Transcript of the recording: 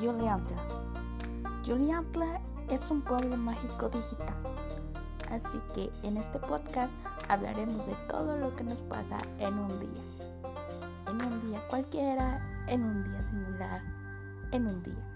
Juliantla. Juliantla es un pueblo mágico digital. Así que en este podcast hablaremos de todo lo que nos pasa en un día. En un día cualquiera, en un día singular, en un día.